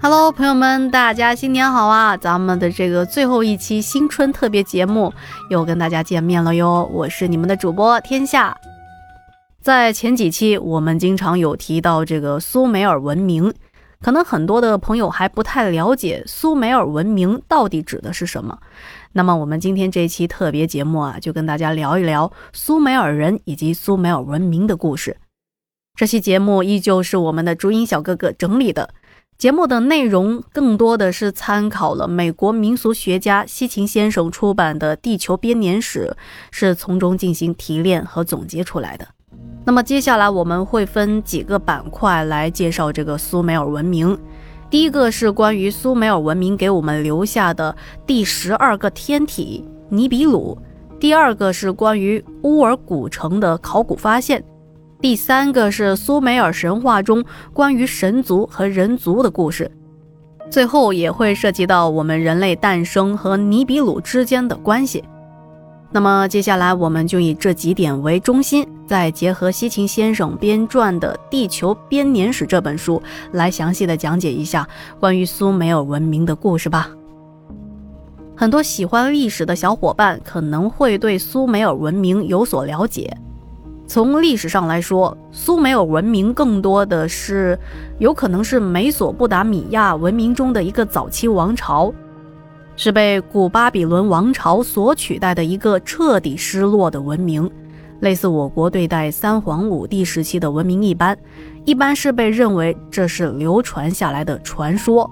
Hello，朋友们，大家新年好啊！咱们的这个最后一期新春特别节目又跟大家见面了哟，我是你们的主播天下。在前几期我们经常有提到这个苏美尔文明，可能很多的朋友还不太了解苏美尔文明到底指的是什么。那么我们今天这期特别节目啊，就跟大家聊一聊苏美尔人以及苏美尔文明的故事。这期节目依旧是我们的朱茵小哥哥整理的。节目的内容更多的是参考了美国民俗学家西秦先生出版的《地球编年史》，是从中进行提炼和总结出来的。那么接下来我们会分几个板块来介绍这个苏美尔文明。第一个是关于苏美尔文明给我们留下的第十二个天体尼比鲁；第二个是关于乌尔古城的考古发现。第三个是苏美尔神话中关于神族和人族的故事，最后也会涉及到我们人类诞生和尼比鲁之间的关系。那么接下来我们就以这几点为中心，再结合西秦先生编撰的《地球编年史》这本书，来详细的讲解一下关于苏美尔文明的故事吧。很多喜欢历史的小伙伴可能会对苏美尔文明有所了解。从历史上来说，苏美尔文明更多的是有可能是美索不达米亚文明中的一个早期王朝，是被古巴比伦王朝所取代的一个彻底失落的文明，类似我国对待三皇五帝时期的文明一般，一般是被认为这是流传下来的传说。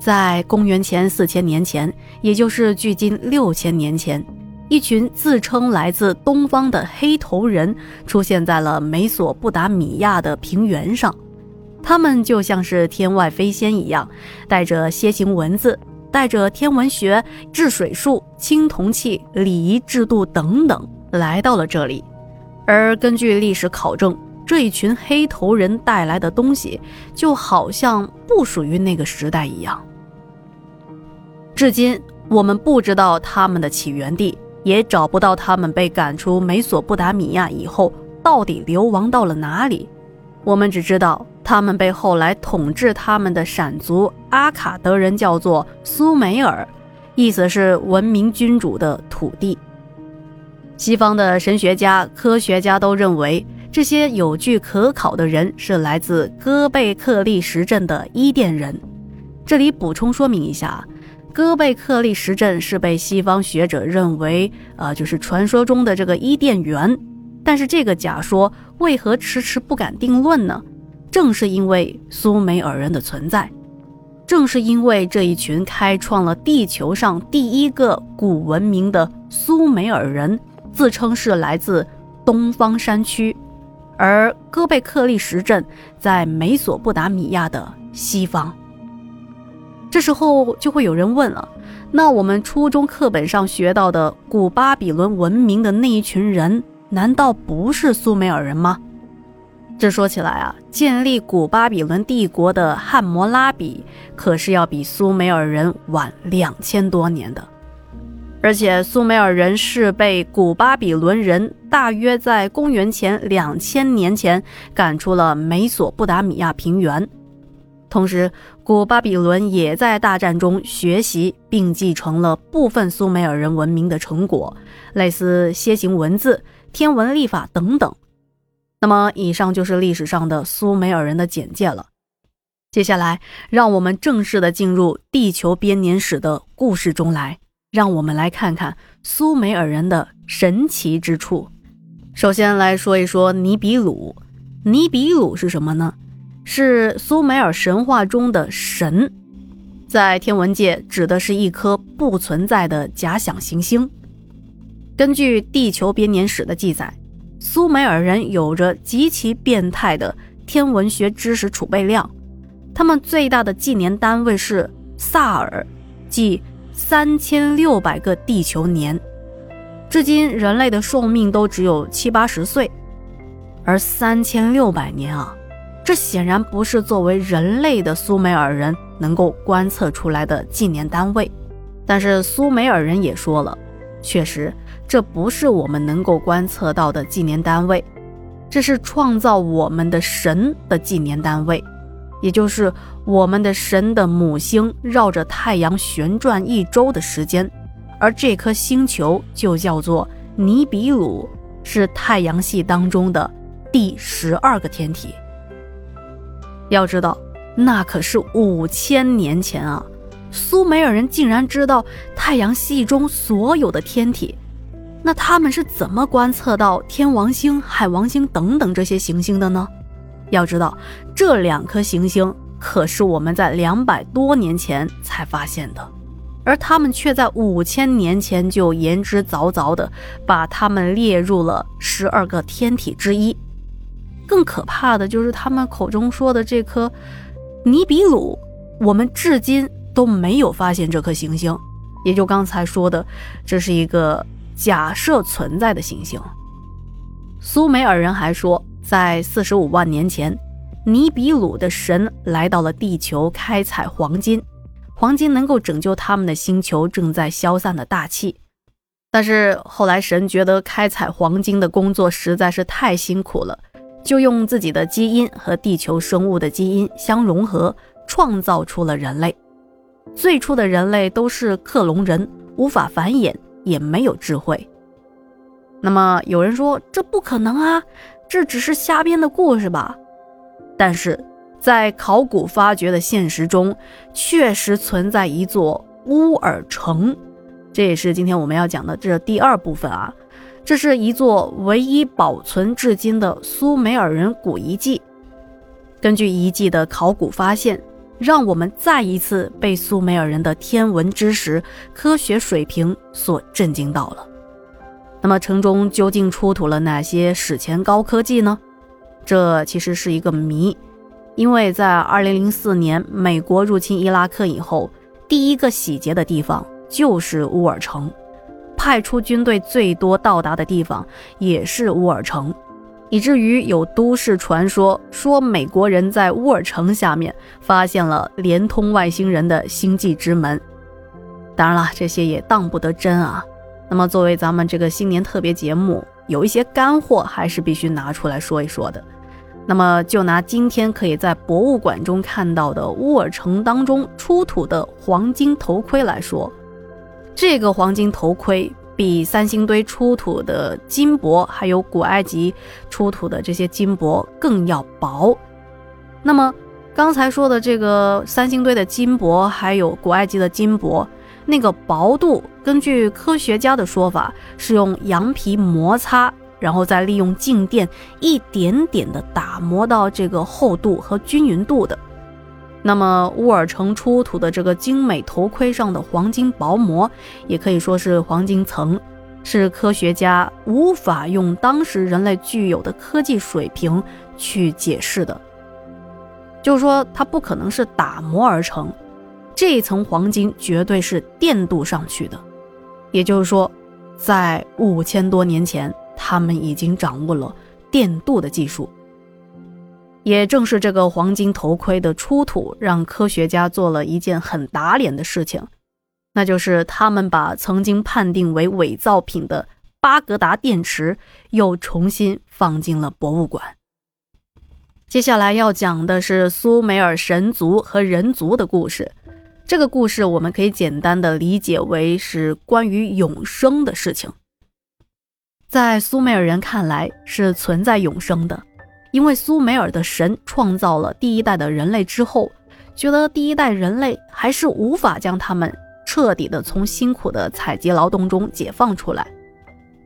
在公元前四千年前，也就是距今六千年前。一群自称来自东方的黑头人出现在了美索不达米亚的平原上，他们就像是天外飞仙一样，带着楔形文字，带着天文学、治水术、青铜器、礼仪制度等等，来到了这里。而根据历史考证，这一群黑头人带来的东西，就好像不属于那个时代一样。至今，我们不知道他们的起源地。也找不到他们被赶出美索不达米亚以后到底流亡到了哪里。我们只知道他们被后来统治他们的闪族阿卡德人叫做苏美尔，意思是文明君主的土地。西方的神学家、科学家都认为这些有据可考的人是来自戈贝克利什镇的伊甸人。这里补充说明一下。戈贝克利什镇是被西方学者认为，呃，就是传说中的这个伊甸园。但是这个假说为何迟迟不敢定论呢？正是因为苏美尔人的存在，正是因为这一群开创了地球上第一个古文明的苏美尔人，自称是来自东方山区，而戈贝克利什镇在美索不达米亚的西方。这时候就会有人问了，那我们初中课本上学到的古巴比伦文明的那一群人，难道不是苏美尔人吗？这说起来啊，建立古巴比伦帝国的汉谟拉比可是要比苏美尔人晚两千多年的，而且苏美尔人是被古巴比伦人大约在公元前两千年前赶出了美索不达米亚平原。同时，古巴比伦也在大战中学习并继承了部分苏美尔人文明的成果，类似楔形文字、天文历法等等。那么，以上就是历史上的苏美尔人的简介了。接下来，让我们正式的进入地球编年史的故事中来，让我们来看看苏美尔人的神奇之处。首先来说一说尼比鲁，尼比鲁是什么呢？是苏美尔神话中的神，在天文界指的是一颗不存在的假想行星。根据《地球编年史》的记载，苏美尔人有着极其变态的天文学知识储备量，他们最大的纪年单位是萨尔，即三千六百个地球年。至今，人类的寿命都只有七八十岁，而三千六百年啊！这显然不是作为人类的苏美尔人能够观测出来的纪年单位，但是苏美尔人也说了，确实这不是我们能够观测到的纪年单位，这是创造我们的神的纪年单位，也就是我们的神的母星绕着太阳旋转一周的时间，而这颗星球就叫做尼比鲁，是太阳系当中的第十二个天体。要知道，那可是五千年前啊！苏美尔人竟然知道太阳系中所有的天体，那他们是怎么观测到天王星、海王星等等这些行星的呢？要知道，这两颗行星可是我们在两百多年前才发现的，而他们却在五千年前就言之凿凿地把它们列入了十二个天体之一。更可怕的就是他们口中说的这颗尼比鲁，我们至今都没有发现这颗行星，也就刚才说的，这是一个假设存在的行星。苏美尔人还说。在四十五万年前，尼比鲁的神来到了地球，开采黄金。黄金能够拯救他们的星球正在消散的大气。但是后来，神觉得开采黄金的工作实在是太辛苦了，就用自己的基因和地球生物的基因相融合，创造出了人类。最初的人类都是克隆人，无法繁衍，也没有智慧。那么有人说，这不可能啊！这只是瞎编的故事吧？但是，在考古发掘的现实中，确实存在一座乌尔城，这也是今天我们要讲的这第二部分啊。这是一座唯一保存至今的苏美尔人古遗迹。根据遗迹的考古发现，让我们再一次被苏美尔人的天文知识、科学水平所震惊到了。那么城中究竟出土了哪些史前高科技呢？这其实是一个谜，因为在2004年美国入侵伊拉克以后，第一个洗劫的地方就是乌尔城，派出军队最多到达的地方也是乌尔城，以至于有都市传说说美国人在乌尔城下面发现了连通外星人的星际之门。当然了，这些也当不得真啊。那么，作为咱们这个新年特别节目，有一些干货还是必须拿出来说一说的。那么，就拿今天可以在博物馆中看到的乌尔城当中出土的黄金头盔来说，这个黄金头盔比三星堆出土的金箔，还有古埃及出土的这些金箔更要薄。那么，刚才说的这个三星堆的金箔，还有古埃及的金箔。那个薄度，根据科学家的说法，是用羊皮摩擦，然后再利用静电一点点的打磨到这个厚度和均匀度的。那么乌尔城出土的这个精美头盔上的黄金薄膜，也可以说是黄金层，是科学家无法用当时人类具有的科技水平去解释的，就是说它不可能是打磨而成。这层黄金绝对是电镀上去的，也就是说，在五千多年前，他们已经掌握了电镀的技术。也正是这个黄金头盔的出土，让科学家做了一件很打脸的事情，那就是他们把曾经判定为伪造品的巴格达电池又重新放进了博物馆。接下来要讲的是苏美尔神族和人族的故事。这个故事我们可以简单的理解为是关于永生的事情。在苏美尔人看来是存在永生的，因为苏美尔的神创造了第一代的人类之后，觉得第一代人类还是无法将他们彻底的从辛苦的采集劳动中解放出来，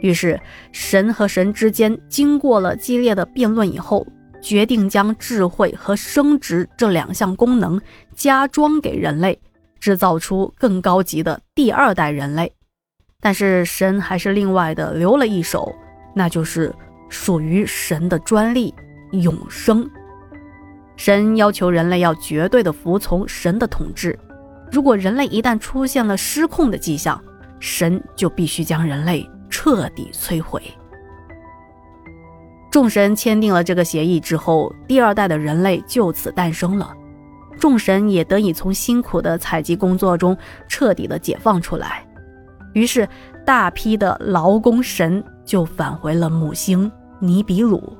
于是神和神之间经过了激烈的辩论以后。决定将智慧和生殖这两项功能加装给人类，制造出更高级的第二代人类。但是神还是另外的留了一手，那就是属于神的专利——永生。神要求人类要绝对的服从神的统治，如果人类一旦出现了失控的迹象，神就必须将人类彻底摧毁。众神签订了这个协议之后，第二代的人类就此诞生了。众神也得以从辛苦的采集工作中彻底的解放出来。于是，大批的劳工神就返回了母星尼比鲁。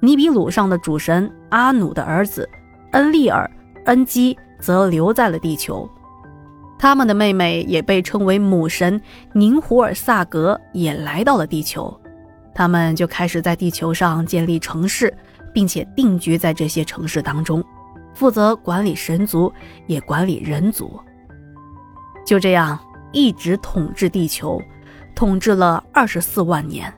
尼比鲁上的主神阿努的儿子恩利尔、恩基则留在了地球。他们的妹妹也被称为母神宁胡尔萨格也来到了地球，他们就开始在地球上建立城市，并且定居在这些城市当中，负责管理神族，也管理人族。就这样一直统治地球，统治了二十四万年。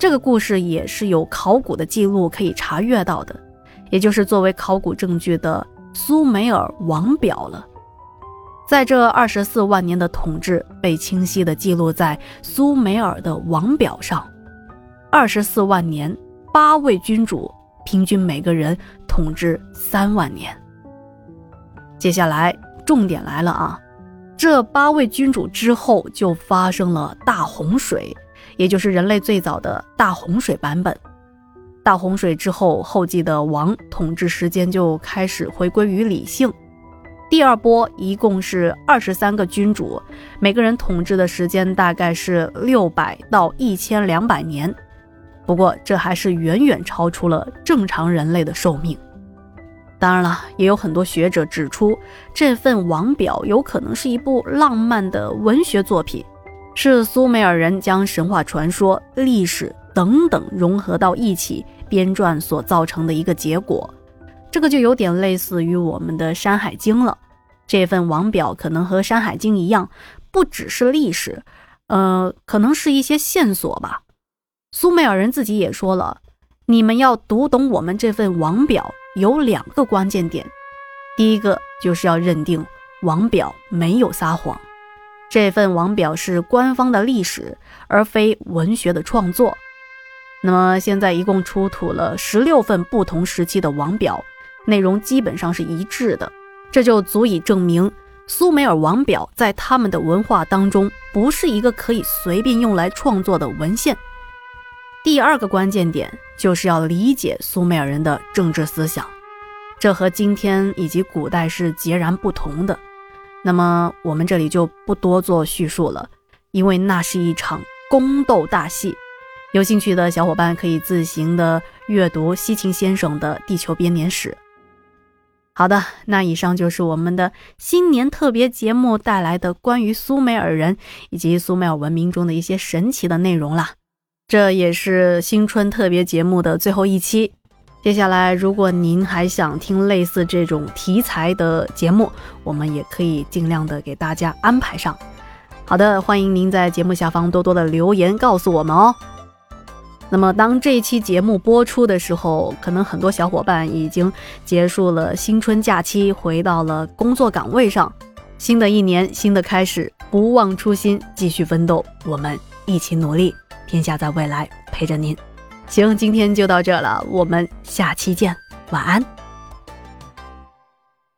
这个故事也是有考古的记录可以查阅到的，也就是作为考古证据的苏美尔王表了。在这二十四万年的统治被清晰地记录在苏美尔的王表上，二十四万年，八位君主，平均每个人统治三万年。接下来重点来了啊，这八位君主之后就发生了大洪水，也就是人类最早的大洪水版本。大洪水之后，后继的王统治时间就开始回归于理性。第二波一共是二十三个君主，每个人统治的时间大概是六百到一千两百年。不过这还是远远超出了正常人类的寿命。当然了，也有很多学者指出，这份王表有可能是一部浪漫的文学作品，是苏美尔人将神话传说、历史等等融合到一起编撰所造成的一个结果。这个就有点类似于我们的《山海经》了。这份王表可能和《山海经》一样，不只是历史，呃，可能是一些线索吧。苏美尔人自己也说了，你们要读懂我们这份王表，有两个关键点。第一个就是要认定王表没有撒谎，这份王表是官方的历史，而非文学的创作。那么现在一共出土了十六份不同时期的王表。内容基本上是一致的，这就足以证明苏美尔王表在他们的文化当中不是一个可以随便用来创作的文献。第二个关键点就是要理解苏美尔人的政治思想，这和今天以及古代是截然不同的。那么我们这里就不多做叙述了，因为那是一场宫斗大戏。有兴趣的小伙伴可以自行的阅读西秦先生的《地球编年史》。好的，那以上就是我们的新年特别节目带来的关于苏美尔人以及苏美尔文明中的一些神奇的内容啦。这也是新春特别节目的最后一期。接下来，如果您还想听类似这种题材的节目，我们也可以尽量的给大家安排上。好的，欢迎您在节目下方多多的留言告诉我们哦。那么，当这一期节目播出的时候，可能很多小伙伴已经结束了新春假期，回到了工作岗位上。新的一年，新的开始，不忘初心，继续奋斗，我们一起努力，天下在未来陪着您。行，今天就到这了，我们下期见，晚安。